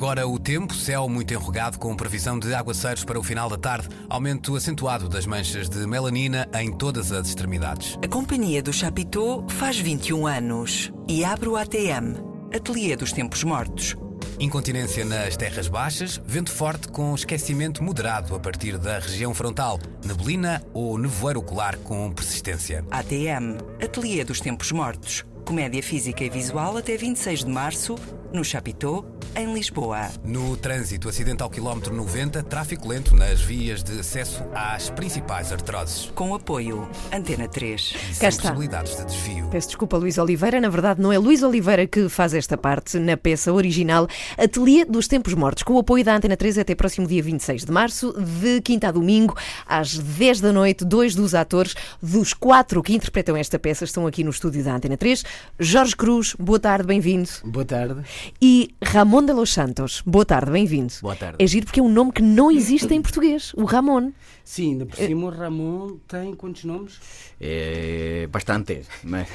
Agora o tempo, céu muito enrugado com previsão de aguaceiros para o final da tarde, aumento acentuado das manchas de melanina em todas as extremidades. A companhia do Chapitão faz 21 anos e abre o ATM, Ateliê dos Tempos Mortos. Incontinência nas terras baixas, vento forte com esquecimento moderado a partir da região frontal, neblina ou nevoeiro ocular com persistência. ATM, Ateliê dos Tempos Mortos. Comédia física e visual até 26 de março, no Chapitão, em Lisboa. No trânsito, acidente ao quilómetro 90, tráfico lento nas vias de acesso às principais arteroses. Com apoio, Antena 3. E Cá sem está. possibilidades de desvio. Peço desculpa, Luís Oliveira. Na verdade, não é Luís Oliveira que faz esta parte na peça original Ateliê dos Tempos Mortos, com o apoio da Antena 3 até próximo dia 26 de março, de quinta a domingo, às 10 da noite. Dois dos atores, dos quatro que interpretam esta peça, estão aqui no estúdio da Antena 3. Jorge Cruz, boa tarde, bem-vindo. Boa tarde. E Ramon de los Santos, boa tarde, bem-vindo. Boa tarde. É giro porque é um nome que não existe em português, o Ramon. Sim, ainda por cima o Ramon tem quantos nomes? Eh, bastantes. mas-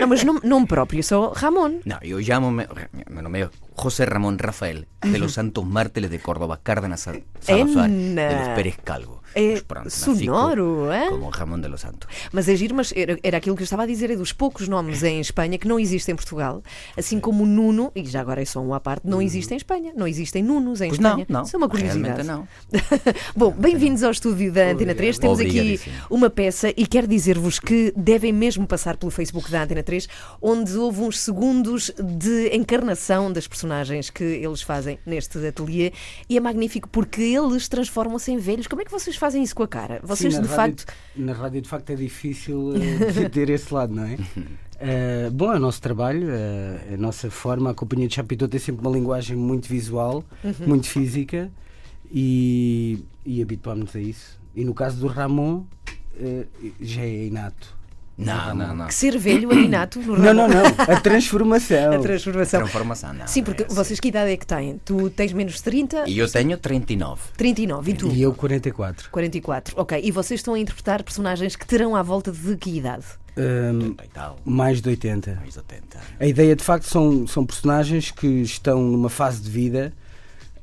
Não, mas nome, nome próprio, só Ramon. No, yo llamo, me, me nomeo José Ramón Rafael, de los Santos Mártires de Córdoba, Cárdenas Sa- Salazar, de los Pérez Calvo. É pronto, sonoro, é? Como Ramón de los Santos. Mas é giro, mas era, era aquilo que eu estava a dizer, é dos poucos nomes em Espanha que não existem em Portugal. Assim como Nuno, e já agora é só um à parte, não existe em Espanha. Não existem Nunos em Pois não, Espanha. não. Isso é uma curiosidade. Realmente não. Bom, bem-vindos ao estúdio da Antena 3. Temos aqui uma peça e quero dizer-vos que devem mesmo passar pelo Facebook da Antena 3, onde houve uns segundos de encarnação das personagens que eles fazem neste ateliê. E é magnífico porque eles transformam-se em velhos. Como é que vocês fazem isso com a cara? Vocês, Sim, na de rádio, facto. Na rádio, de facto, é difícil eh, ter esse lado, não é? Eh, bom, é o nosso trabalho, eh, a nossa forma. A Companhia de Chapitão tem sempre uma linguagem muito visual, Uhum. muito física e, e habituámos-nos a isso. E no caso do Ramon, eh, já é inato. No, no, no. Que ser velho é inato no Não, não, não. A transformação. A transformação. Transformação, no, Sim, porque es así. vocês que idade é que têm? Tu tens menos de 30? Y yo tengo 39. 39. E tu? E eu 44. 44. Ok. E vocês estão a interpretar personagens que terão à volta de que idade? Ahm, 30 y tal. mais de 80. Mais de 80. A ideia, de facto, são, são personagens que estão numa fase de vida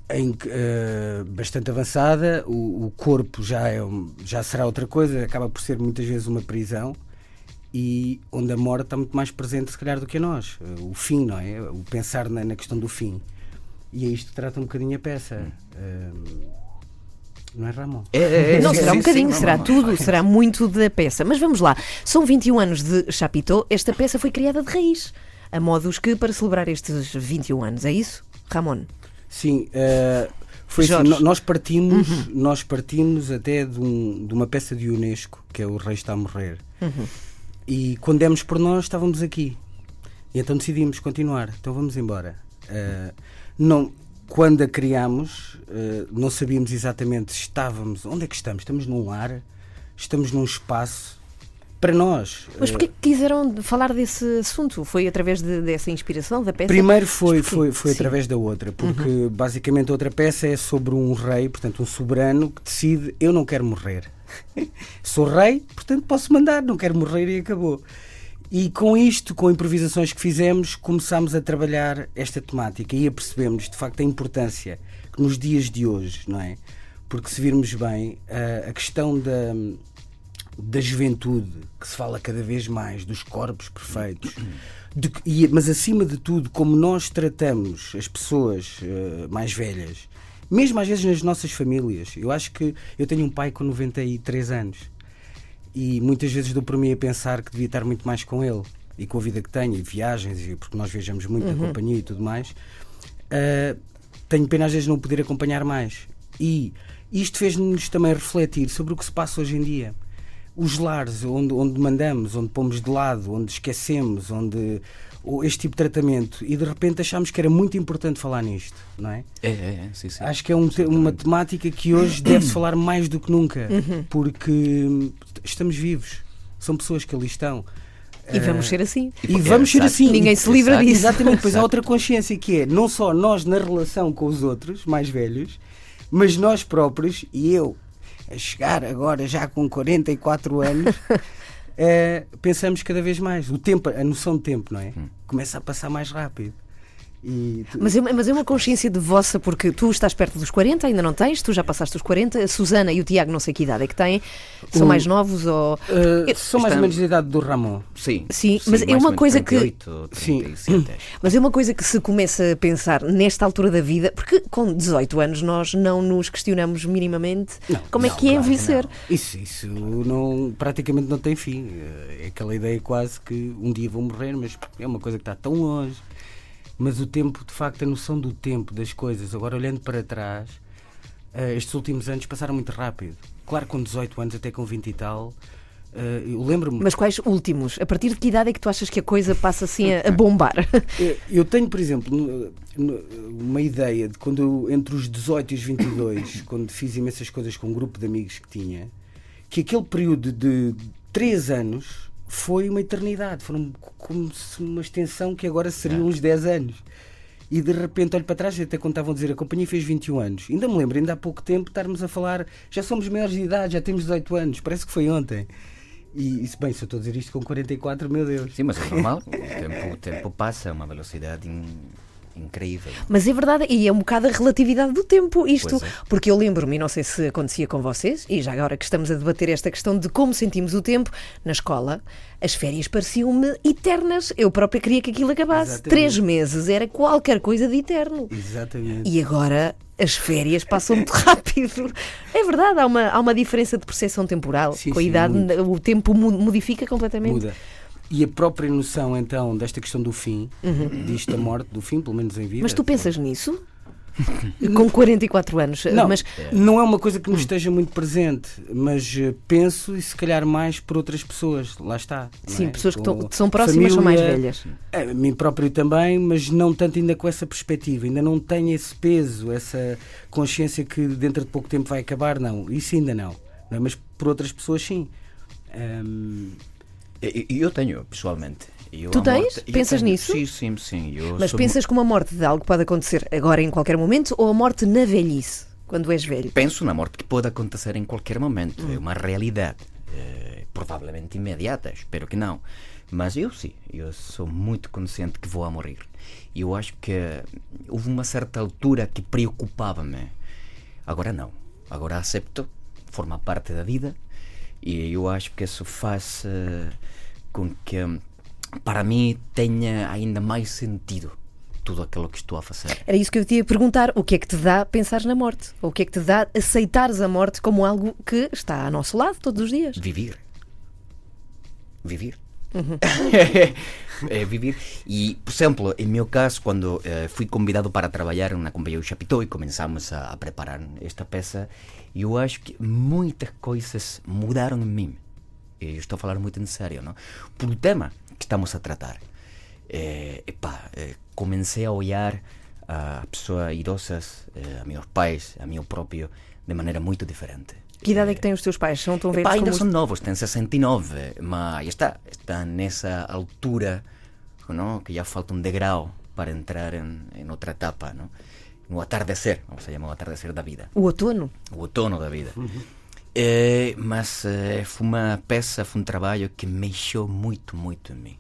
em que, eh, bastante avançada, o, o corpo já, é um- já será outra coisa, acaba por ser muitas vezes uma prisão e onde a morte está muito mais presente, se calhar, do que a nós. Eh, O fim, não é? O pensar na, na questão do fim. E é isto que trata um bocadinho a peça. Eh, não é, Ramon? Eh, eh, Não sí, será um bocadinho, sí, será no, no, tudo, no. será muito da peça. Mas vamos lá. São 21 anos de Chapitão. Esta peça foi criada de raiz. A modos que para celebrar estes 21 anos, é isso, Ramon? Sim, eh, foi assim, nós partimos, nós partimos até de, um- de uma peça de Unesco, que é O Rei Está a Morrer. E quando demos por nós, estávamos aqui. E então decidimos continuar. Então vamos embora. Eh, não, quando a criámos, eh, não sabíamos exatamente se estávamos. Onde é que estamos? Estamos num lar? Estamos num espaço? Para nós. Mas eh, porquê que quiseram falar desse assunto? Foi através de- dessa inspiração da peça? Primeiro foi, foi, foi Sim. Uhum. através da outra, porque basicamente a outra peça é sobre um rei, portanto um soberano, que decide eu não quero morrer. Sou rei, portanto posso mandar, não quero morrer e acabou. E com isto, com improvisações que fizemos, começámos a trabalhar esta temática e a percebemos de facto a importância que nos dias de hoje, não é? Porque se virmos bem, a, questão da, da juventude, que se fala cada vez mais, dos corpos perfeitos, de mas acima de tudo, como nós tratamos as pessoas eh, mais velhas, mesmo às vezes nas nossas famílias. Eu acho que eu tenho um pai com 93 anos e muitas vezes dou por mim a pensar que devia estar muito mais com ele e com a vida que tenho, e viagens, e porque nós viajamos muito na companhia e tudo mais. Uh, tenho pena às vezes não poder acompanhar mais. E isto fez-nos também refletir sobre o que se passa hoje em dia. Os lares onde, onde mandamos, onde pomos de lado, onde esquecemos, onde este tipo de tratamento e de repente achámos que era muito importante falar nisto, não é? Eh, eh, eh, sí, sí. Acho que é um te- uma temática que hoje deve-se falar mais do que nunca, porque estamos vivos, são pessoas que ali estão. E vamos ser assim. E vamos ser Exato. assim. Ninguém se livra Exato. disso. Exatamente, pois há outra consciência que é não só nós na relação com os outros, mais velhos, mas nós próprios, e eu, a chegar agora já com 44 anos, eh, pensamos cada vez mais. O tempo, a noção de tempo, não é? Começa a passar mais rápido. E tu- Mas é, mas é uma consciência de vossa, porque tu estás perto dos 40, ainda não tens, tu já passaste os 40, a Susana e o Tiago não sei que idade é que têm, são O- mais novos ou... Uh, Eu- sou mais ou menos da idade do Ramon. Sim. Sim, mas é uma coisa que- 38, Sim. 37. Mas é uma coisa que se começa a pensar nesta altura da vida, porque com 18 anos nós não nos questionamos minimamente Não, como é não, que é claro que envelhecer. Isso, isso não, praticamente não tem fim. É aquela ideia quase que um dia vou morrer, mas é uma coisa que está tão longe. Mas o tempo, de facto, a noção do tempo, das coisas, agora olhando para trás, eh, estes últimos anos passaram muito rápido. Claro, com 18 anos, até com 20 e tal, eh, eu lembro-me. Mas quais últimos? A partir de que idade é que tu achas que a coisa passa assim a, a bombar? Eu tenho, por exemplo, no- no- uma ideia de quando eu, entre os 18 e os 22, quando fiz imensas coisas com um grupo de amigos que tinha, que aquele período de 3 anos foi uma eternidade, foram como se uma extensão que agora seriam uns 10 anos. E de repente olho para trás, até quando estavam a dizer a companhia fez 21 anos. Ainda me lembro, ainda há pouco tempo, estarmos a falar, já somos maiores de idade, já temos 18 anos, parece que foi ontem. E, isso, bem, se eu estou a dizer isto com 44, meu Deus. Sim, mas é normal. O tempo, o tempo passa a uma velocidade in- incrível. Mas é verdade, e é um bocado a relatividade do tempo isto. É. Porque eu lembro-me, e não sei se acontecia com vocês, e já agora que estamos a debater esta questão de como sentimos o tempo, na escola, as férias pareciam-me eternas. Eu própria queria que aquilo acabasse. Exatamente. Três meses era qualquer coisa de eterno. Exatamente. E agora as férias passam muito rápido. É verdade, há uma, há uma diferença de percepção temporal. Sim, Com a idade, o tempo modifica completamente. Muda. E a própria noção, então, desta questão do fim, disto da morte, do fim, pelo menos em vida. Uhum. Mas tu pensas nisso? Com 44 anos. Não, mas não é uma coisa que me esteja muito presente, mas eh, penso e se calhar mais por outras pessoas. Lá está. sim, é? pessoas que Com são próximas são mais família, velhas. A mim próprio também, mas não tanto ainda com essa perspectiva. Ainda não tenho esse peso, essa consciência que dentro de pouco tempo vai acabar. Não, isso ainda não. não é? Mas por outras pessoas, sim. Ahm, E- Eu tenho, pessoalmente. Eu, Tu tens? morte- Pensas tenho- nisso? Sim, sim, sim. Eu Mas pensas que uma morte de algo pode acontecer agora em qualquer momento ou a morte na velhice, quando és velho? Penso na morte que pode acontecer em qualquer momento. É uma realidade. eh, provavelmente imediata, espero que não. Mas eu sim, eu sou muito consciente que vou a morrer. E eu acho que houve uma certa altura que preocupava-me. Agora não. Agora acepto, forma parte da vida. E eu acho que isso faz com que, para mim, tenha ainda mais sentido tudo aquilo que estou a fazer. Era isso que eu te ia perguntar. O que é que te dá pensar na morte? Ou o que é que te dá aceitares a morte como algo que está ao nosso lado todos os dias? Vivir. Vivir. é vivir. E, por exemplo, em meu caso, quando eh, fui convidado para trabalhar na Companhia do Chapitão e começamos a, a preparar esta peça, eu acho que muitas coisas mudaram em mim. E eu estou falar muito em sério, não? Por o tema que estamos a tratar. Eh, epá, eh, comecei a olhar a pessoas idosas, eh, a meus pais, a mim próprio, de maneira muito diferente. Que idade é que têm os teus pais? São tão velhos Epá, ainda como são os... novos, têm 69, mas aí está, estão nessa altura não? que já falta um degrau para entrar em, em outra etapa, não? no atardecer, vamos chamar o atardecer da vida, O outono? o outono da vida. Eh, mas eh, foi uma peça, foi um trabalho que mexeu muito, muito em mim.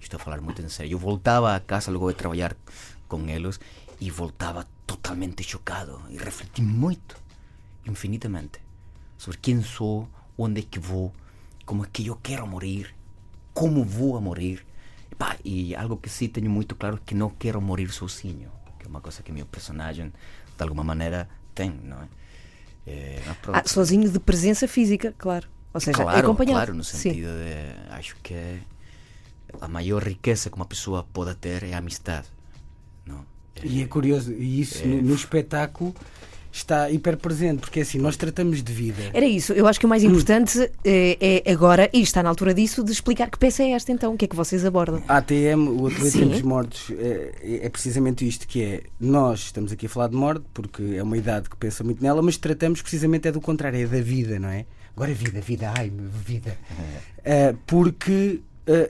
Estou a falar muito em sério. Eu voltava a casa logo de trabalhar com eles e voltava totalmente chocado e refleti muito, infinitamente, sobre quem sou, onde é que vou, como é que eu quero morrer, como vou a morrer. Epá, e algo que sim tenho muito claro é que não quero morrer sozinho, que é uma coisa que meu personagem, de alguma maneira, tem, não é? Eh, pronto. Ah, sozinho de presença física, claro. Ou seja, claro, acompanhado. claro, no Sim. sentido de acho que a maior riqueza que uma pessoa pode ter é a amistade, não? E é curioso, e isso no, no espetáculo está hiper presente, porque é assim, nós tratamos de vida. Era isso. Eu acho que o mais importante eh, é agora, e está na altura disso, de explicar que peça é esta então, o que é que vocês abordam. A ATM, o Ateliê de. Tempos Mortos, é, é precisamente isto que é. Nós estamos aqui a falar de morte, porque é uma idade que pensa muito nela, mas tratamos precisamente é do contrário, é da vida, não é? Agora vida, vida, ai, vida. Ah, porque ah,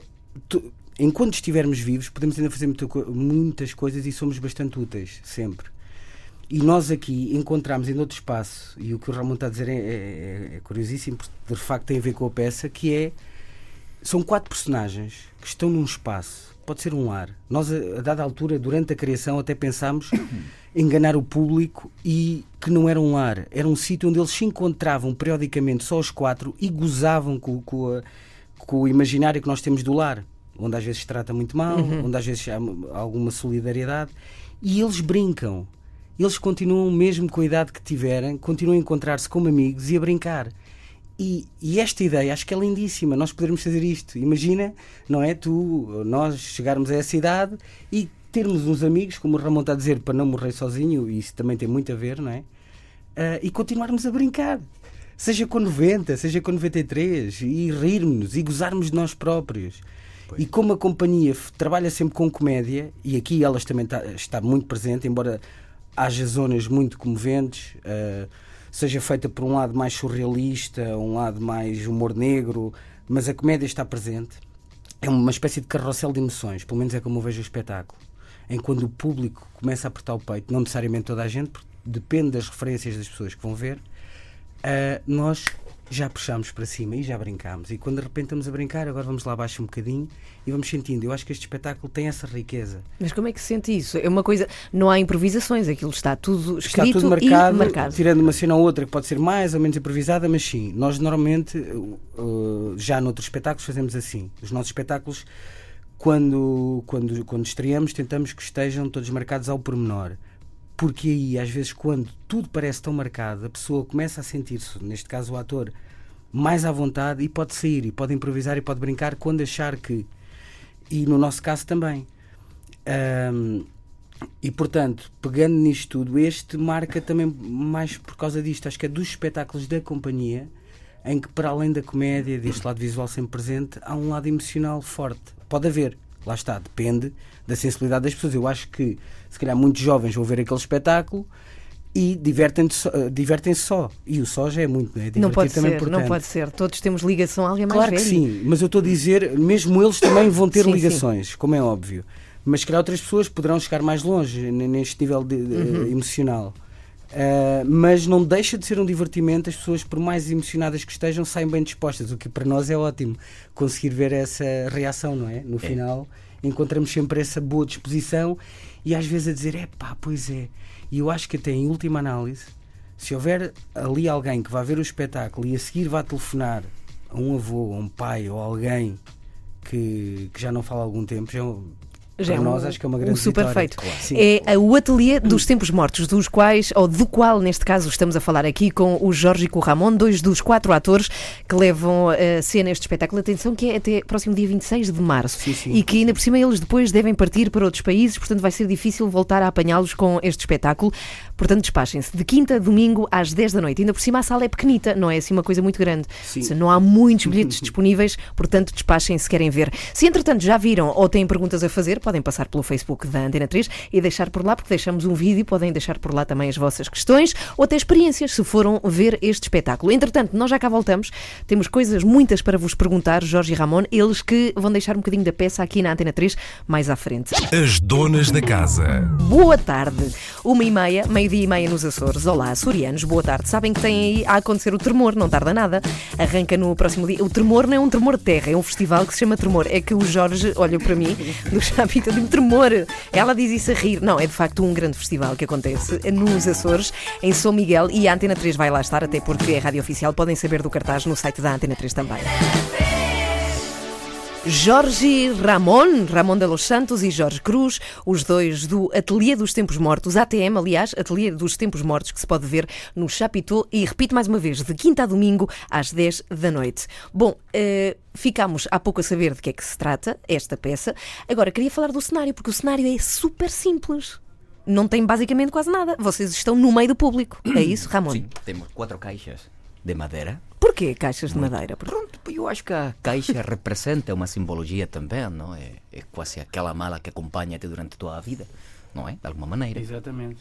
tu- enquanto estivermos vivos, podemos ainda fazer muita muitas coisas e somos bastante úteis, sempre. E nós aqui encontramos em outro espaço, e o que o Ramon está a dizer é, é- é curiosíssimo, porque de facto tem a ver com a peça, que é são quatro personagens que estão num espaço pode ser um lar. Nós, a, dada altura, durante a criação, até pensámos enganar o público e que não era um lar. Era um sítio onde eles se encontravam periodicamente só os quatro e gozavam com, com, a, com o imaginário que nós temos do lar. Onde às vezes se trata muito mal, Uhum. onde às vezes há alguma solidariedade. E eles brincam. Eles continuam, mesmo com a idade que tiverem, continuam a encontrar-se como amigos e a brincar. E, e esta ideia acho que é lindíssima, nós podermos fazer isto. Imagina, não é? Tu, nós chegarmos a essa idade e termos uns amigos, como o Ramon está a dizer, para não morrer sozinho, e isso também tem muito a ver, não é? Ah, e continuarmos a brincar. Seja com 90, seja com 93, e rirmos-nos e gozarmos de nós próprios. E como a companhia trabalha sempre com comédia, e aqui elas também está, está muito presente, embora haja zonas muito comoventes, ah, seja feita por um lado mais surrealista, um lado mais humor negro, mas a comédia está presente. É uma espécie de carrossel de emoções, pelo menos é como eu vejo o espetáculo. Em quando o público começa a apertar o peito, não necessariamente toda a gente, porque depende das referências das pessoas que vão ver, ah, nós já puxamos para cima e já brincámos. E quando de repente estamos a brincar, agora vamos lá abaixo um bocadinho e vamos sentindo. Eu acho que este espetáculo tem essa riqueza. Mas como é que se sente isso? É uma coisa. Não há improvisações, aquilo está tudo Está escrito tudo marcado, e marcado. tirando uma cena ou outra que pode ser mais ou menos improvisada, mas sim, nós normalmente, uh, uh, já noutros espetáculos, fazemos assim. Os nossos espetáculos, quando, quando, quando estreamos, tentamos que estejam todos marcados ao pormenor. Porque aí, às vezes, quando tudo parece tão marcado, a pessoa começa a sentir-se, neste caso o ator, mais à vontade e pode sair, e pode improvisar e pode brincar quando achar que. E no nosso caso também. Ahm, e portanto, pegando nisto tudo, este marca também mais por causa disto. Acho que é dos espetáculos da companhia em que, para além da comédia, deste lado visual sempre presente, há um lado emocional forte. Pode haver, lá está, depende da sensibilidade das pessoas. Eu acho que, se calhar, muitos jovens vão ver aquele espetáculo e divertem-se só, eh, divertem-se só. E o só já é muito, não é? Não pode também é ser, não importante. pode ser. Todos temos ligação a alguém mais Claro velho. que sim, mas eu estou a dizer, mesmo eles também vão ter Sim, ligações, como é óbvio. Mas se calhar outras pessoas poderão chegar mais longe neste nível de- de- Uhum. emocional. Ah, mas não deixa de ser um divertimento, as pessoas, por mais emocionadas que estejam, saem bem dispostas, o que para nós é ótimo conseguir ver essa reação, não é? No final, encontramos sempre essa boa disposição e às vezes a dizer: é pá, pois é. E eu acho que até em última análise, se houver ali alguém que vá ver o espetáculo e a seguir vá telefonar a um avô, a um pai ou alguém que, que já não fala há algum tempo, já, é Já para é um- nós acho que é uma grande um super vitória. feito. Claro. Sim. É o ateliê dos tempos mortos, dos quais, ou do qual, neste caso, estamos a falar aqui com o Jorge e com o Ramon, dois dos quatro atores que levam a cena este espetáculo. Atenção, que é até próximo dia 26 de março. Sim, sim. E que ainda por cima eles depois devem partir para outros países, portanto vai ser difícil voltar a apanhá-los com este espetáculo. Portanto, despachem-se. De quinta a domingo às 10 da noite. Ainda por cima a sala é pequenita, não é assim uma coisa muito grande. Sim. Se não há muitos bilhetes disponíveis, portanto, despachem se querem ver. Se entretanto já viram ou têm perguntas a fazer, podem passar pelo Facebook da Antena 3 e deixar por lá, porque deixamos um vídeo, podem deixar por lá também as vossas questões ou até experiências, se foram ver este espetáculo. Entretanto, nós já cá voltamos, temos coisas muitas para vos perguntar, Jorge e Ramon, eles que vão deixar um bocadinho da peça aqui na Antena 3 mais à frente. As donas da casa. Boa tarde. Uma e meia, meio-dia e meia nos Açores. Olá, açorianos, boa tarde. Sabem que tem aí a acontecer o Tremor, não tarda nada. Arranca no próximo dia. O Tremor não é um tremor de terra, é um festival que se chama Tremor. É que o Jorge olha para mim, do Chapita, diz Tremor. Ela diz isso a rir. Não, é de facto um grande festival que acontece nos Açores, em São Miguel, e a Antena 3 vai lá estar, até porque é rádio oficial. Podem saber do cartaz no site da Antena 3 também. Jorge Ramon, Ramon de los Santos e Jorge Cruz, os dois do Ateliê dos Tempos Mortos, ATM, aliás, Ateliê dos Tempos Mortos, que se pode ver no Chapitão e, repito mais uma vez, de quinta a domingo às 10 da noite. Bom, eh, ficámos há pouco a saber de que é que se trata esta peça. Agora, queria falar do cenário, porque o cenário é super simples. Não tem basicamente quase nada. Vocês estão no meio do público. É isso, Ramon? Sim, temos quatro caixas de madeira. Porquê caixas de madeira? Porque- Pronto, eu acho que a caixa representa uma simbologia também, não é? É quase aquela mala que acompanha-te durante toda a vida, não é? De alguma maneira. Exatamente.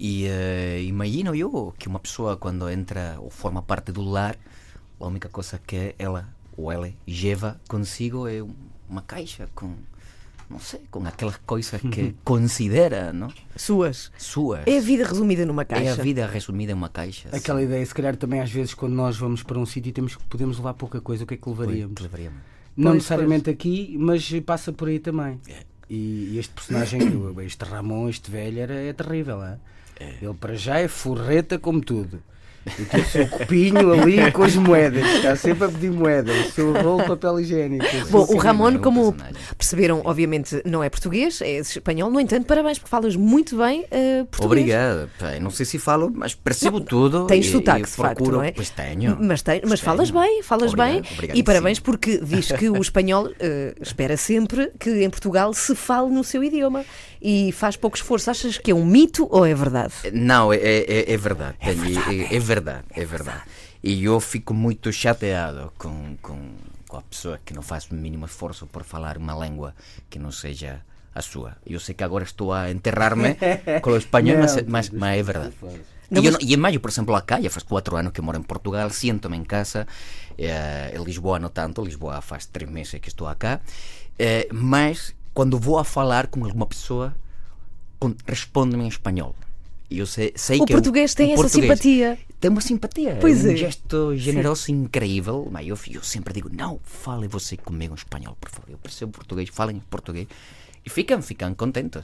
E eh, imagino eu que uma pessoa quando entra ou forma parte do lar, a única coisa que ela ou ela leva consigo é um- uma caixa com, não sei, com aquelas coisas que considera, não? Suas. Suas. É a vida resumida numa caixa. É a vida resumida em uma caixa. Aquela ideia, se calhar também às vezes quando nós vamos para um sítio e temos, podemos levar pouca coisa, o que é que sim. levaríamos? Que levaríamos. Não Pois, necessariamente aqui, mas passa por aí também. E, e este personagem, este Ramon, este velho, era, é terrível. É? Ele para já é forreta como tudo. E tem o seu copinho ali com as moedas. Está sempre a pedir moedas. O seu rolo de papel higiênico. Bom, o Ramon, é como perceberam, obviamente não é português, é espanhol. No entanto, parabéns, porque falas muito bem eh, português. Obrigado. Pá, Não sei se falo, mas percebo tudo. Tens sotaque, de facto, não é? Pois tenho. Mas, tem- mas falas bem, falas Obrigado, bem. obrigado, E parabéns sim. porque diz que o espanhol eh, espera sempre que em Portugal se fale no seu idioma e faz pouco esforço. Achas que é um mito ou é verdade? Não, é, é, é verdade. É, é verdade, é verdade. E eu fico muito chateado com, com, com a pessoa que não faz o mínimo esforço por falar uma língua que não seja a sua. Eu sei que agora estou a enterrar-me com o espanhol, mas, Não, mas, mas é verdade. Não, e, mas- e em maio, por exemplo, acá, já faz quatro anos que moro em Portugal, siento-me em casa, eh, em Lisboa não tanto, Lisboa faz três meses que estou acá, eh, mas quando vou a falar com alguma pessoa, responde-me em espanhol. Eu sei, sei O que é português tem o essa português simpatia. Tem uma simpatia, Pois é um é. gesto generoso e incrível. Mas eu, eu sempre digo, não, fale você comigo em espanhol, por favor. Eu percebo português, falem em português. E ficam, ficam contentes.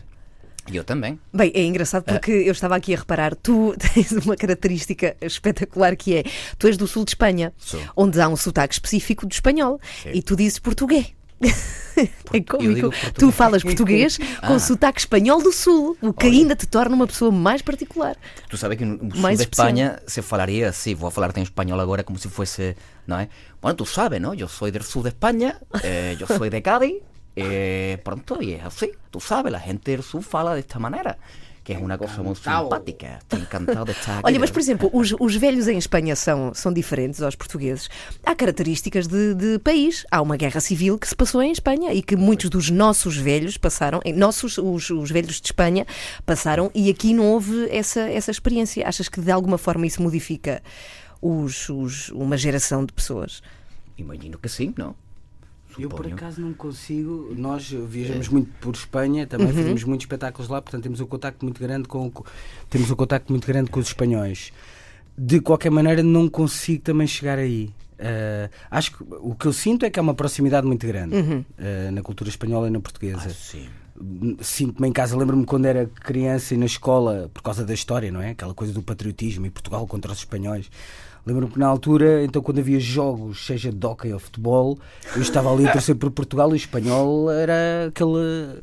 E eu também. Bem, é engraçado porque eu estava aqui a reparar, tu tens uma característica espetacular que é, tu és do sul de Espanha, Sou. onde há um sotaque específico do espanhol, Sim. e tu dizes português. é cómico. digo Tu falas português com Ah. sotaque espanhol do sul, o que ainda te torna uma pessoa mais particular. Tu sabes que no sul Mais de especial. Espanha se falaria assim, vou a falarte em espanhol agora como se fosse, não é? Bueno, tú sabes, ¿no? Yo soy del sur de España, eh, yo soy de Cádiz, eh, pronto, y es así, tú sabes, la gente del sur fala de esta manera, que es una cosa muy simpática. Estoy encantado de estar. Olha, mas por exemplo, os, os velhos em Espanha são, são diferentes aos portugueses. Há características de, de país. Há uma guerra civil que se passou em Espanha e que muitos dos nossos velhos passaram, nossos, os, os velhos de Espanha, passaram e aqui não houve essa, essa experiência. Achas que de alguma forma isso modifica os, os- uma geração de pessoas? Imagino que sim, não? Eu por Suponho. acaso não consigo. Nós viajamos muito por Espanha, também fazemos muitos espetáculos lá, portanto temos um contacto muito grande com temos um contacto muito grande com os espanhóis. De qualquer maneira não consigo também chegar aí. Ah, acho que o que eu sinto é que há uma proximidade muito grande ah, na cultura espanhola e na portuguesa. Ah, sim. Sinto-me em casa, lembro-me quando era criança e na escola, por causa da história, não é? Aquela coisa do patriotismo e Portugal contra os espanhóis. Lembro-me que na altura, então quando havia jogos, seja de hockey ou futebol, eu estava ali a torcer por Portugal e o espanhol era aquela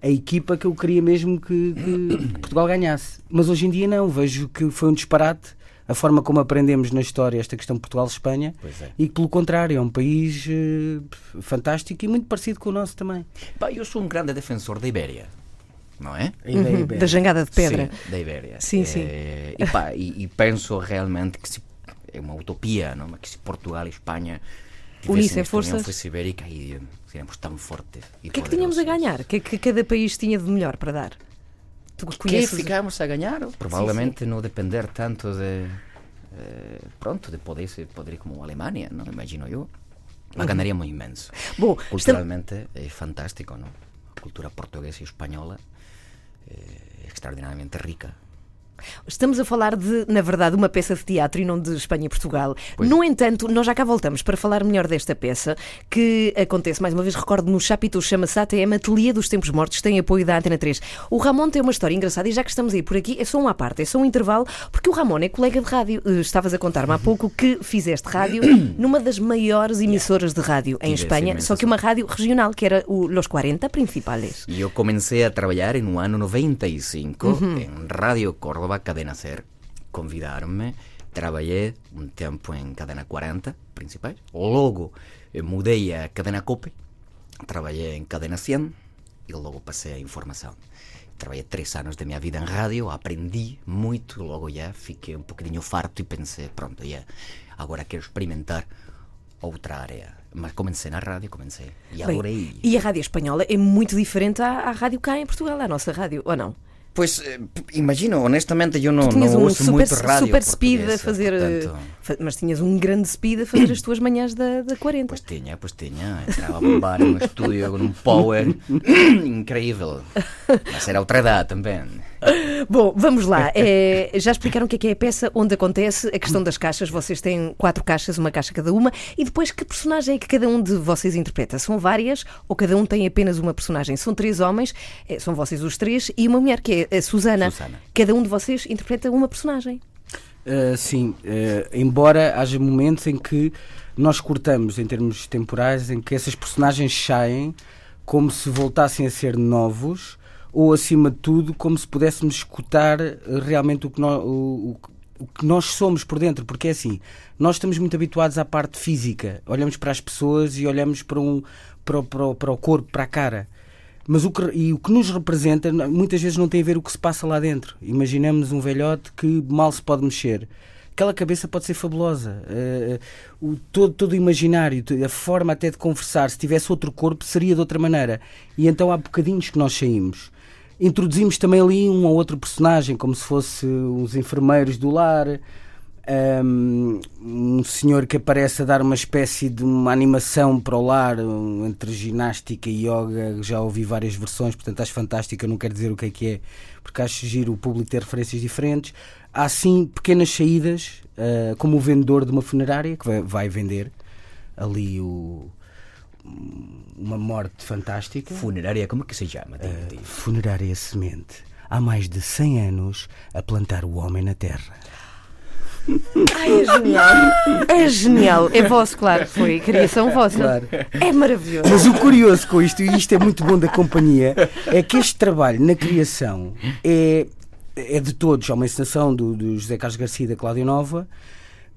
a equipa que eu queria mesmo que, que Portugal ganhasse. Mas hoje em dia não, vejo que foi um disparate a forma como aprendemos na história esta questão de Portugal-Espanha é. e que pelo contrário é um país eh, fantástico e muito parecido com o nosso também. Pá, eu sou um grande defensor da Ibéria, não é? Uhum, da jangada de pedra. Sim, da Ibéria. Sim, sim. Eh, E, pá, e, e penso realmente que se, é uma utopia, não? Mas que se Portugal e Espanha tivessem forças. fosse ibérica e seríamos tão fortes. O que é que tínhamos a ganhar? O que é que cada país tinha de melhor para dar? Tu Que conheces... ficámos a ganhar? Provavelmente não depender tanto de. eh, pronto, de poder, poder como a Alemanha, não imagino eu. Mas ganharíamos imenso. Bom, estamos- Culturalmente é fantástico, não? A cultura portuguesa e espanhola é extraordinariamente rica. Estamos a falar de, na verdade, uma peça de teatro e não de Espanha e Portugal. Pois. No entanto, nós já cá voltamos para falar melhor desta peça, que acontece, mais uma vez, recordo, no Chapitou, chama-se ATM Ateliê dos Tempos Mortos, tem apoio da Antena 3. O Ramon tem uma história engraçada e já que estamos aí por aqui, é só uma parte, é só um intervalo, porque o Ramon é colega de rádio. Eh, Estavas a contar-me há pouco que fizeste rádio numa das maiores emissoras de rádio em Tive Espanha, só que uma rádio regional, que era o Los 40 Principales. E eu comecei a trabalhar no ano 95 em Radio Córdoba, Cadena Ser. Convidaram-me, trabalhei um tempo em Cadena 40, principais. Logo eh, mudei a Cadena Cope, trabalhei em Cadena 100 e logo passei a informação. Trabalhei três anos da minha vida em rádio, aprendi muito, logo já fiquei um bocadinho farto e pensei, pronto, já, agora quero experimentar outra área. Mas comecei na rádio, comecei e Bem, adorei. e a rádio espanhola é muito diferente à, à rádio cá em Portugal, à nossa rádio, ou não? Pois, eh, imagino, honestamente, eu não, não um ouço super, muito rádio super speed a portuguesa, fazer. eh, portanto, mas tinhas um grande speed a fazer as tuas manhãs da, da 40. Pois tinha, pois tinha. Entrava a bombar num estúdio com um power incrível. Mas era outra idade também. Bom, vamos lá. É, já explicaram o que é que é a peça, onde acontece, a questão das caixas. Vocês têm quatro caixas, uma caixa cada uma. E depois, que personagem é que cada um de vocês interpreta? São várias ou cada um tem apenas uma personagem? São três homens, eh, são vocês os três, e uma mulher, que é a Susana. Susana. Cada um de vocês interpreta uma personagem. Uh, sim, uh, embora haja momentos em que nós cortamos em termos temporais, em que essas personagens saem como se voltassem a ser novos, ou acima de tudo, como se pudéssemos escutar uh, realmente o que, nós, o, o- que nós somos por dentro, porque é assim, nós estamos muito habituados à parte física, olhamos para as pessoas e olhamos para, um, para, o- para, para o corpo, para a cara. Mas o que, e o que nos representa muitas vezes não tem a ver o que se passa lá dentro. Imaginamos um velhote que mal se pode mexer. Aquela cabeça pode ser fabulosa. Eh, o, todo, todo o imaginário, a forma até de conversar, se tivesse outro corpo, seria de outra maneira. E então há bocadinhos que nós saímos. Introduzimos também ali um ou outro personagem, como se fosse os enfermeiros do lar, um, um senhor que aparece a dar uma espécie de uma animação para o lar entre ginástica e yoga. Já ouvi várias versões, portanto acho fantástico. Eu não quero dizer o que é que é, porque acho giro o público ter referências diferentes. Há sim pequenas saídas, uh, como o vendedor de uma funerária que vai, vai vender ali o, uma morte fantástica. Funerária, como que se chama? Uh, funerária Semente. Há mais de 100 anos a plantar o homem na terra. Ai, é genial! É genial! É vosso, claro, foi criação vossa. Claro. É maravilhoso. Mas o curioso com isto, e isto é muito bom da companhia, é que este trabalho na criação é, é de todos, é uma encenação do, do José Carlos Garcia e da Cláudia Nova,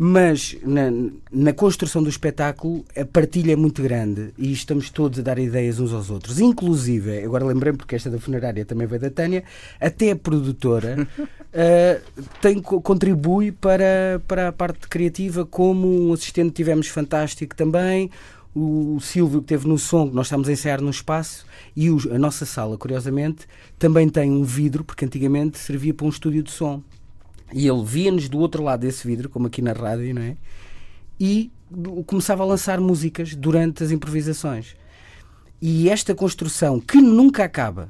mas na, na construção do espetáculo a partilha é muito grande e estamos todos a dar ideias uns aos outros. Inclusive, agora lembrei-me porque esta da funerária também veio da Tânia, até a produtora eh, tem, co- contribui para, para a parte criativa, como um assistente tivemos fantástico também, o Silvio que teve no som, que nós estamos a ensaiar no espaço, e a nossa sala, curiosamente, também tem um vidro, porque antigamente servia para um estúdio de som. E ele via-nos do outro lado desse vidro, como aqui na rádio, não é? E começava a lançar músicas durante as improvisações. E esta construção, que nunca acaba,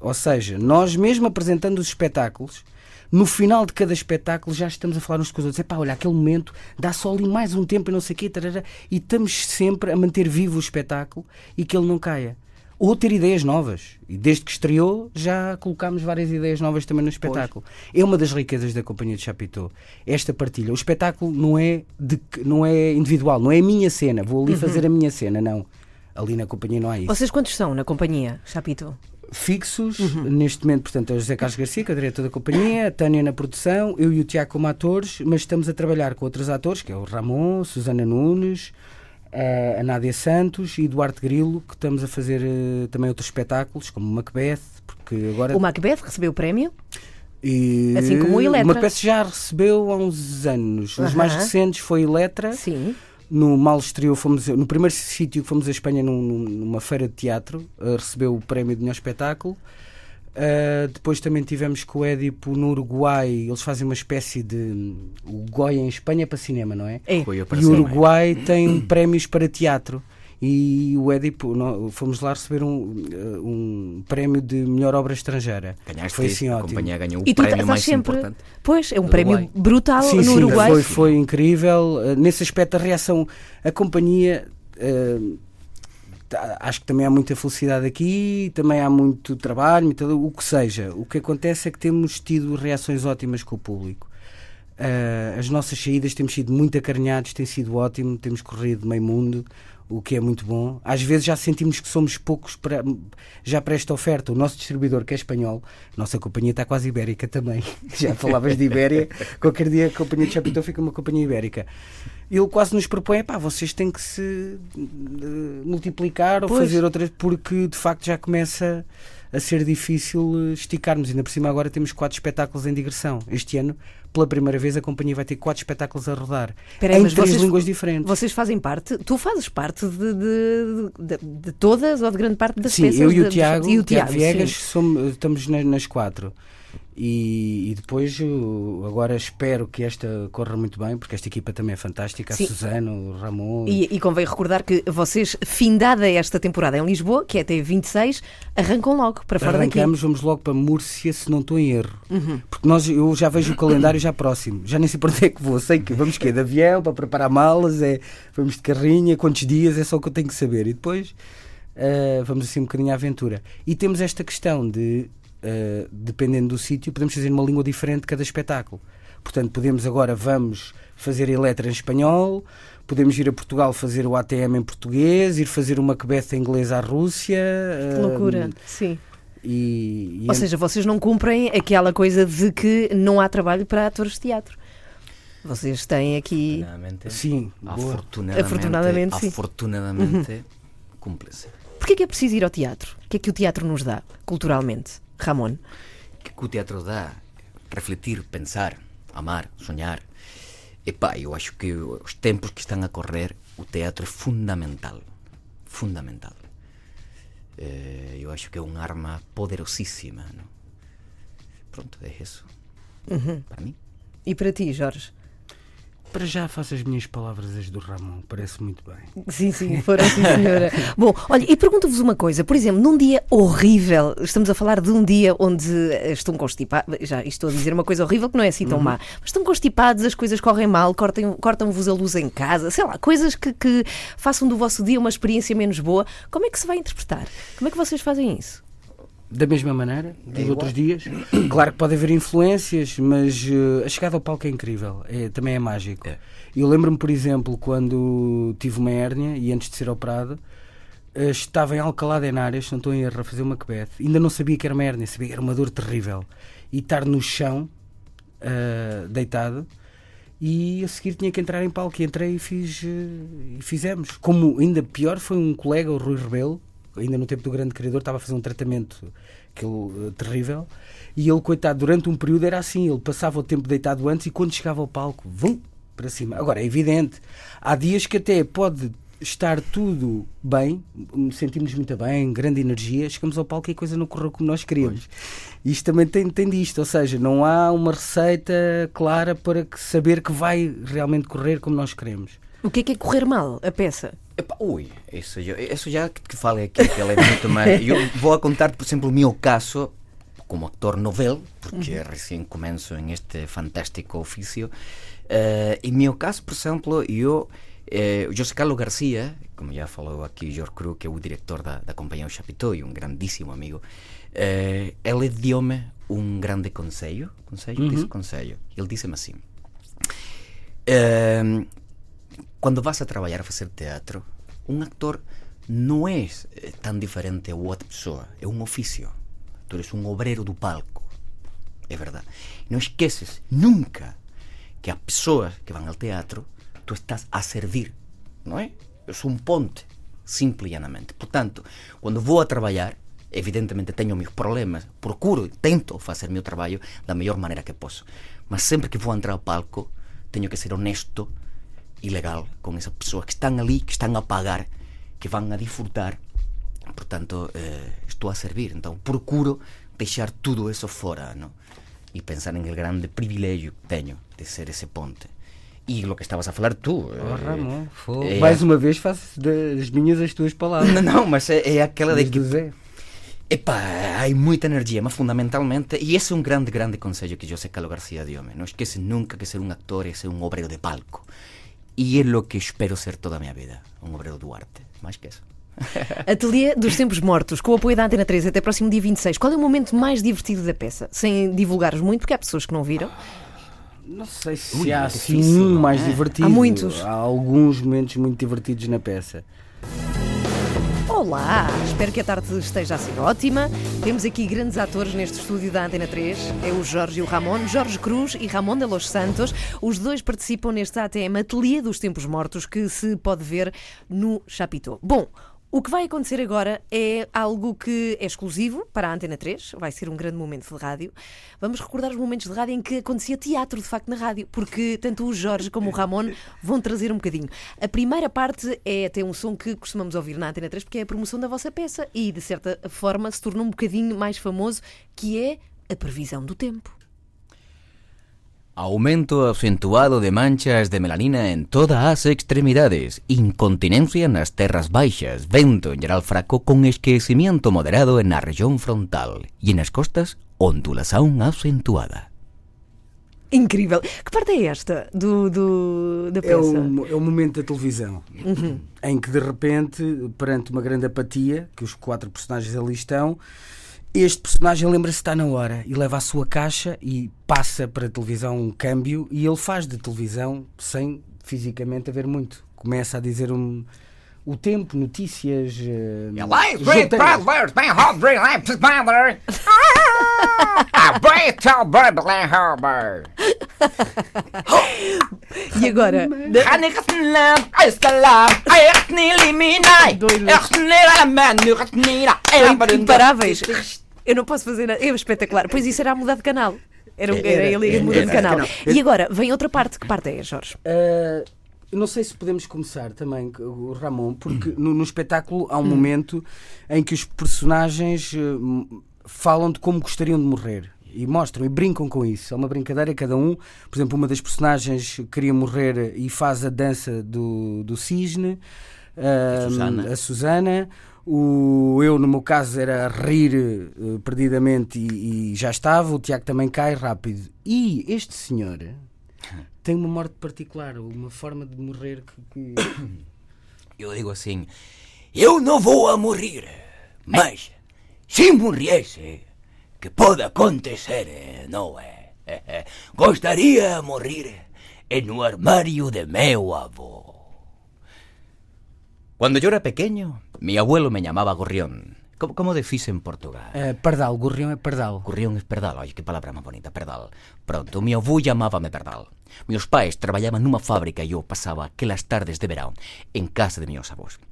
ou seja, nós mesmo apresentando os espetáculos, no final de cada espetáculo já estamos a falar uns com os outros. Epá, olha, aquele momento dá só ali mais um tempo e não sei o quê, tarará, e estamos sempre a manter vivo o espetáculo e que ele não caia. Ou ter ideias novas. E desde que estreou já colocámos várias ideias novas também no espetáculo. É uma das riquezas da Companhia de Chapitão. Esta partilha. O espetáculo não é, de, não é individual, não é a minha cena. Vou ali fazer a minha cena, não. Ali na companhia não há isso Vocês quantos são na companhia, Chapito? fixos, neste momento, portanto, é o José Carlos Garcia, que é o diretor da companhia, a Tânia na produção, eu e o Tiago como atores, mas estamos a trabalhar com outros atores, que é o Ramon, Susana Nunes, a Nádia Santos e Duarte Grilo, que estamos a fazer eh, também outros espetáculos, como Macbeth, porque agora... O Macbeth recebeu o prémio. E assim como o Eletra. O Macbeth já recebeu há uns anos. Os mais recentes foi Eletra. Sim. No Mal Estreou, fomos, no primeiro sítio que fomos à Espanha, num- num- numa feira de teatro, eh, recebeu o prémio de melhor espetáculo. Uh, depois também tivemos com o Édipo no Uruguai, eles fazem uma espécie de. O Goya em Espanha é para cinema, não é? É. Foi eu para E o. Uruguai tem prémios para teatro. E o Édipo, fomos lá receber um, uh, um prémio de melhor obra estrangeira. Ganhaste Foi isso, assim a ótimo. companhia ganhou o E tu prémio mais sempre. importante. Pois, é um prémio Uruguai. brutal Sim, no sim, Uruguai. Foi, foi incrível. Uh, nesse aspecto, a reação, a companhia. uh, acho que também há muita felicidade aqui, também há muito trabalho, o que seja. O que acontece é que temos tido reações ótimas com o público. Uh, as nossas saídas temos sido muito acarinhados, tem sido ótimo, temos corrido meio mundo, o que é muito bom. Às vezes já sentimos que somos poucos para, já para esta oferta. O nosso distribuidor, que é espanhol, nossa companhia está quase ibérica também. Já falavas de Ibéria, qualquer dia a companhia de Chapitão fica uma companhia ibérica. Ele quase nos propõe, pá, vocês têm que se eh, multiplicar ou Pois. fazer outras, porque de facto já começa a ser difícil eh, esticarmos. Ainda por cima agora temos quatro espetáculos em digressão. Este ano pela primeira vez a companhia vai ter quatro espetáculos a rodar Peraí, em três vocês- línguas diferentes. Vocês fazem parte, tu fazes parte de, de- de- de todas ou de grande parte das Sim, peças eu e o Tiago, e o Tiago Viegas, sim. somos, estamos na- nas quatro. E, e depois, agora espero que esta corra muito bem, porque esta equipa também é fantástica. A Sim. Susana, o Ramon. E, e convém recordar que vocês, findada esta temporada em Lisboa, que é até 26, arrancam logo para fora daqui. Uhum. Arrancamos, vamos logo para Múrcia, se não estou em erro. Porque nós, eu já vejo o calendário já próximo. Já nem sei para onde é que vou. Sei que vamos que é de avião, para preparar malas, é, vamos de carrinha, quantos dias, é só o que eu tenho que saber. E depois ah, vamos assim um bocadinho à aventura. E temos esta questão de, ah, dependendo do sítio, podemos fazer uma língua diferente de cada espetáculo. Portanto, podemos agora, vamos fazer a Eletra em espanhol, podemos ir a Portugal fazer o ATM em português, ir fazer uma Macbeth em inglês à Rússia. Que ah, loucura, sim. E, e Ou seja, vocês não cumprem aquela coisa de que não há trabalho para atores de teatro. Vocês têm aqui. Afortunadamente, Sim, afortunadamente, Afortunadamente, sim. afortunadamente, cúmple-se. Porquê é que é preciso ir ao teatro? O que é que o teatro nos dá, culturalmente? Ramon. que, que o teatro dá? Refletir, pensar, amar, sonhar. Epá, eu acho que os tempos que estão a correr, o teatro é fundamental. Fundamental. Eh, eu acho que é uma arma poderosíssima. Não? Pronto, é isso. Para mim. E para ti, Jorge? Para já faço as minhas palavras as do Ramon, parece muito bem. Sim, sim, foram sim, senhora. Bom, olha, e pergunto-vos uma coisa. Por exemplo, num dia horrível, estamos a falar de um dia onde eh, estão constipados, já estou a dizer uma coisa horrível que não é assim tão má, mas estão constipados, as coisas correm mal, cortam-vos a luz em casa, sei lá, coisas que, que façam do vosso dia uma experiência menos boa. Como é que se vai interpretar? Como é que vocês fazem isso? Da mesma maneira, dos igual. outros dias. Claro que pode haver influências, mas eh, a chegada ao palco é incrível, é, também é mágico. É. Eu lembro-me, por exemplo, quando tive uma hérnia e antes de ser operado, eh, estava em Alcalá de Henares, não estou em erro, a fazer uma Macbeth. Ainda não sabia que era uma hérnia, sabia que era uma dor terrível. E estar no chão, eh, deitado, e a seguir tinha que entrar em palco. E entrei e, fiz, e fizemos. Como ainda pior foi um colega, o Rui Rebelo, ainda no tempo do grande criador, estava a fazer um tratamento aquele, eh, terrível. E ele, coitado, durante um período era assim: ele passava o tempo deitado antes e quando chegava ao palco, vum, para cima. Agora, é evidente, há dias que até pode estar tudo bem, sentimos muito bem, grande energia, chegamos ao palco e a coisa não correu como nós queríamos. Isto também tem, tem disto, ou seja, não há uma receita clara para que- saber que vai realmente correr como nós queremos. O que é que é correr mal, a peça? Epá, ui, isso, já- isso já que, falei aqui, que ela é muito mais. Eu vou contar, por exemplo, o meu caso como actor novel, porque recién começo en este fantástico oficio. Eh, en meu caso, por exemplo, eu, eh, José Carlos García, como já falou aqui Jorge Cru, que é o diretor da, da Companhia O Chapitó e um grandíssimo amigo, eh, ele deu-me um grande conselho, conselho, disse conselho, ele disse-me assim, eh, quando vas a trabalhar a fazer teatro, um actor não é eh, tão diferente a outra pessoa, é um ofício. Tu eres um obreiro do palco. É verdade. Não esqueces nunca que as pessoas que vão ao teatro, tu estás a servir, não é? Sou um ponte, simple e llanamente. Portanto, quando vou a trabalhar, evidentemente tenho meus problemas, procuro, tento fazer meu trabalho da melhor maneira que posso. Mas sempre que vou entrar ao palco, tenho que ser honesto e legal com essas pessoas que estão ali, que estão a pagar, que vão a disfrutar. Portanto, eh, estou a servir. Então, procuro deixar tudo isso fora, não? E pensar en el grande privilégio que teño de ser ese ponte. E lo que estabas a falar tú. eh, Oh, Ramon, é- Mais uma vez faço das minhas as tuas palavras. Não, não, mas é, é aquela de Diz que Zé. Epá, hai moita energía, mas fundamentalmente, e ese é un grande, grande consello que José Carlos García diome, non esquece nunca que ser un actor é ser un obrero de palco. E é lo que espero ser toda a minha vida, un obrero do arte, máis que eso. Ateliê dos Tempos Mortos, com o apoio da Antena 3 até próximo dia 26. Qual é o momento mais divertido da peça? Sem divulgares muito, porque há pessoas que não viram. Não sei se Ui, há é assim um mais é? divertido. Há muitos. Há alguns momentos muito divertidos na peça. Olá, espero que a tarde esteja a ser ótima. Temos aqui grandes atores neste estúdio da Antena 3. É o Jorge e o Ramon, Jorge Cruz e Ramon de los Santos. Os dois participam neste ATM Ateliê dos Tempos Mortos que se pode ver no Chapitão. Bom, O que vai acontecer agora é algo que é exclusivo para a Antena 3, vai ser um grande momento de rádio. Vamos recordar os momentos de rádio em que acontecia teatro, de facto, na rádio, porque tanto o Jorge como o Ramon vão trazer um bocadinho. A primeira parte é até um som que costumamos ouvir na Antena 3, porque é a promoção da vossa peça e, de certa forma, se tornou um bocadinho mais famoso, que é a previsão do tempo. Aumento acentuado de manchas de melanina en todas as extremidades, incontinencia nas terras baixas, vento en geral fraco con esquecimiento moderado en la región frontal e en as costas, ondulación acentuada. Incrível. Que parte é esta do, do- da É peça? o, é o momento da televisão em que de repente, perante uma grande apatia, que os quatro personagens ali estão, este personagem lembra-se de estar na hora e leva a sua caixa e passa para a televisão um câmbio e ele faz de televisão sem fisicamente haver muito. Começa a dizer um, o tempo, notícias. Life great travelers, my dream life harbor. E agora? imparáveis. Eu não posso fazer nada. É espetacular. Pois isso era a mudar de canal. Era, um- Era, era ele a era, mudar de era. canal. E agora, vem outra parte. Que parte é, Jorge? Uh, não sei se podemos começar também, o Ramon, porque no, no espetáculo há um momento em que os personagens uh, falam de como gostariam de morrer. E mostram e brincam com isso. É uma brincadeira, cada um. Por exemplo, uma das personagens queria morrer e faz a dança do, do cisne. uh, Susana. a Susana. O, eu, no meu caso, era rir uh, perdidamente e, e já estava. O Tiago também cai rápido. E este senhor tem uma morte particular, uma forma de morrer que. que- Eu digo assim, eu não vou a morrer, mas se morresse, que pode acontecer, não é? Gostaria de morrer no armário de meu avô. Cuando yo era pequeño, mi abuelo me llamaba gorrión. ¿Cómo, cómo decís en Portugal? Eh, pardal, gorrião é pardal. Gorrión es perdal, ay, qué palabra más bonita, perdal. Pronto, mi avó llamábame perdal. Meus pais traballaban nunha fábrica e eu pasaba aquelas tardes de verão en casa de meus avós.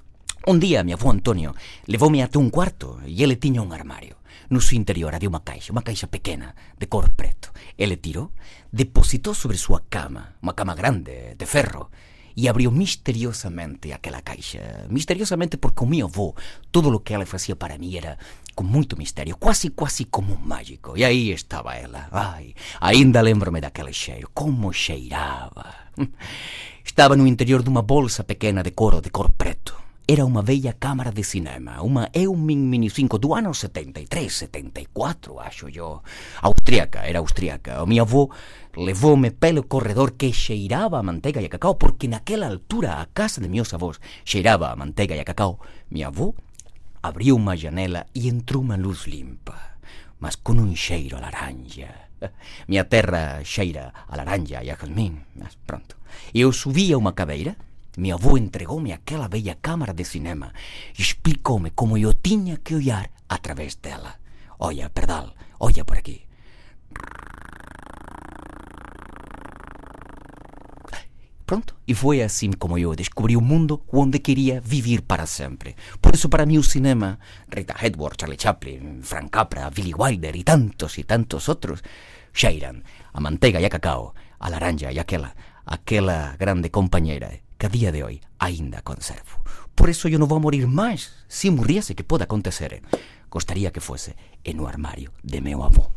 Un día, mi avó Antonio levoume até un cuarto e ele tiña un armario. No seu interior había unha caixa, unha caixa pequena, de cor preto. Ele tirou, depositou sobre súa cama, unha cama grande, de ferro, e abriu misteriosamente aquela caixa. Misteriosamente porque o meu avó, todo o que ela facía para mí era con moito misterio, quasi, quasi como un mágico. E aí estaba ela. Ai, aínda lembrome daquele cheiro, como cheiraba. Estaba no interior dunha bolsa pequena de coro de cor preto. Era unha bella cámara de cinema, unha Eumin Mini 5 do ano 73, 74, acho yo. Austríaca, era austríaca. O mi avó levoume pelo corredor que xeiraba a manteiga e a cacao, porque naquela altura a casa de meus avós xeiraba a manteiga e a cacao. Mi avó abriu unha janela e entrou unha luz limpa, mas con un xeiro a laranja. Minha terra xeira a laranja e a jazmín, mas pronto. Eu subía unha cabeira, mi avó entregoume aquela bella cámara de cinema e explicoume como eu tiña que ollar a través dela. Olla, perdal, olla por aquí. Pronto, e foi assim como eu descobri o mundo onde queria vivir para sempre. Por isso, para mí, o cinema, Rita Hayworth, Charlie Chaplin, Frank Capra, Billy Wilder e tantos e tantos outros, xeiran a manteiga e a cacao, a laranja e aquela, aquela grande compañera que a día de hoy aínda conservo. Por eso eu non vou morir máis. Se morriese, que pode acontecer, gostaría que fose en o armario de meu avó.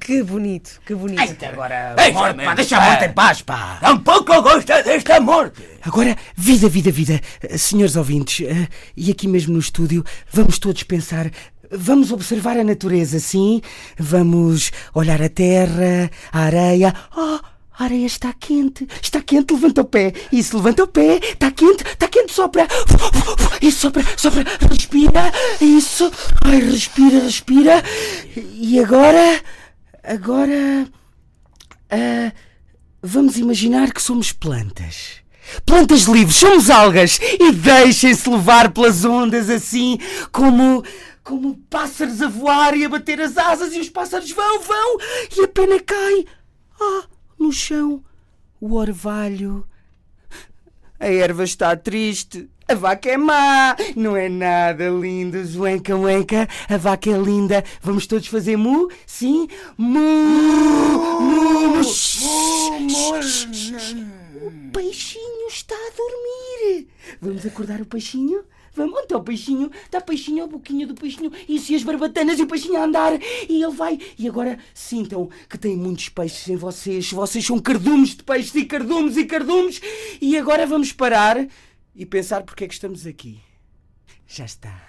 Que bonito, que bonito. Agora, Deixa-me pá, en deixa a morte em paz, pá. Tampouco gosta desta morte. Agora, vida, vida, vida. Eh, Senhores ouvintes, eh, e aqui mesmo no estúdio, vamos todos pensar. Vamos observar a natureza, sim? Vamos olhar a terra, a areia. Oh, a areia está quente. Está quente, levanta o pé. Isso, levanta o pé. Está quente, está quente, sopra. Isso, sopra, sopra. Respira. Isso. Ai, respira, respira. E agora. Agora. ah, vamos imaginar que somos plantas. Plantas livres, somos algas e deixem-se levar pelas ondas assim, como como pássaros a voar e a bater as asas e os pássaros vão, vão e a pena cai. Ah, no chão, o orvalho. A erva está triste, A vaca é má, não é nada lindo, Zuenca, Uenca. A vaca é linda. Vamos todos fazer mu? Sim? Mu! Mu! mu. O peixinho está a dormir. Vamos acordar o peixinho? Vamos, onde está o peixinho? Está o peixinho, a boquinha do peixinho, e as barbatanas e o peixinho a andar. E ele vai. E agora sintam que têm muitos peixes em vocês. Vocês são cardumes de peixes e cardumes e cardumes. E agora vamos parar e pensar porque é que estamos aqui. Já está.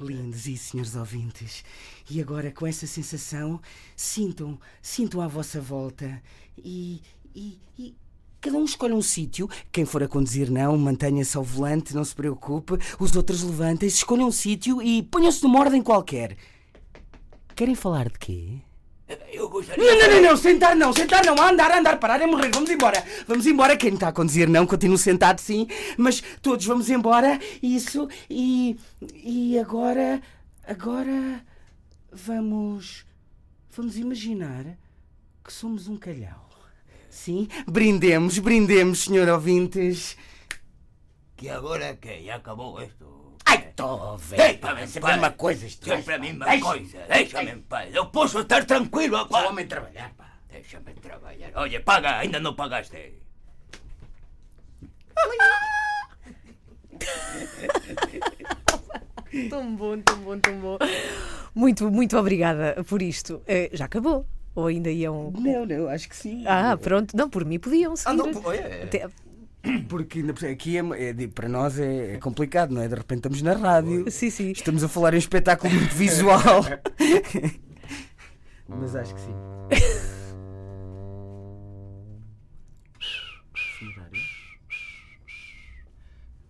Lindos e senhores ouvintes. E agora, com essa sensação, sintam, sintam à vossa volta e, e, e cada um escolhe um sítio. Quem for a conduzir, não, mantenha-se ao volante, não se preocupe. Os outros levantem-se, escolham um sítio e ponham-se numa ordem qualquer. Querem falar de quê? Eu gostaria. Não, não, não, não, sentar não, sentar não, andar, a andar, parar é morrer, vamos embora. Vamos embora, quem está a conduzir não, continue sentado sim, mas todos vamos embora, isso, e. E agora. Agora. Vamos. Vamos imaginar que somos um calhau. Sim? Brindemos, brindemos, senhor ouvintes. Que agora que já acabou isto. Ai, tô, velho. Deixa-me em Sempre a paz. mesma coisa, isto. Sempre a mesma Deixa- coisa. Deixa-me em paz. Eu posso estar tranquilo agora. homem trabalhar, pá. Deixa-me trabalhar. Oye, paga, ainda não pagaste. Tão bom, tão bom, tão bom. Muito, muito obrigada por isto. Eh, já acabou? Ou ainda iam. Não, não, acho que sim. Ah, pronto. Não, por mim podiam seguir. Ah, não, é. Até- Porque aqui é, é para nós é, é complicado, não é? De repente estamos na rádio. Sim, sim. Estamos a falar em um espetáculo muito visual. Mas acho que sim.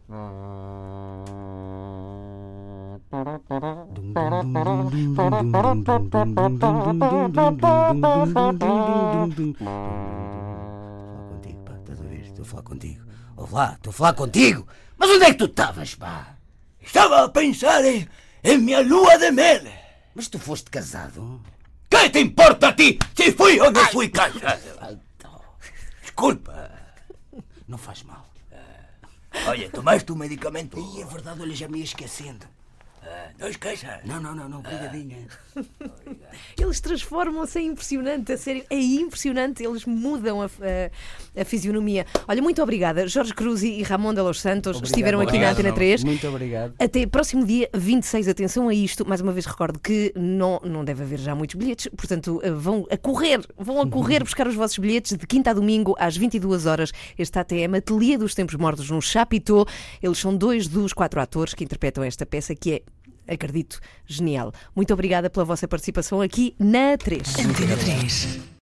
falar contigo, pá, estás a ver? Estou a falar contigo. Ouve lá, estou a falar contigo! Mas onde é que tu estavas, pá? Estava a pensar em, em minha lua de mel. Mas tu foste casado? Que te importa a ti se fui ou não fui casado? Desculpa. Não faz mal. Olha, tomaste o medicamento? E é verdade, olha, já me ia esquecendo. Ah, Não esqueças. Não, não, não, não, obrigadinha. Eles transformam-se, é impressionante, a sério, é impressionante, eles mudam a, a, a fisionomia. Olha, muito obrigada. Jorge Cruz e Ramon de los Santos estiveram aqui na Obrigado. Antena 3. Muito obrigado. Até próximo dia 26, atenção a isto. Mais uma vez recordo que não, não deve haver já muitos bilhetes, portanto eh, vão a correr, vão a correr buscar os vossos bilhetes de quinta a domingo às 22 horas. Este ATM, Ateliê dos Tempos Mortos no Chapitão. Eles são dois dos quatro atores que interpretam esta peça que é acredito, genial. Muito obrigada pela vossa participação aqui na 3. Antena 3.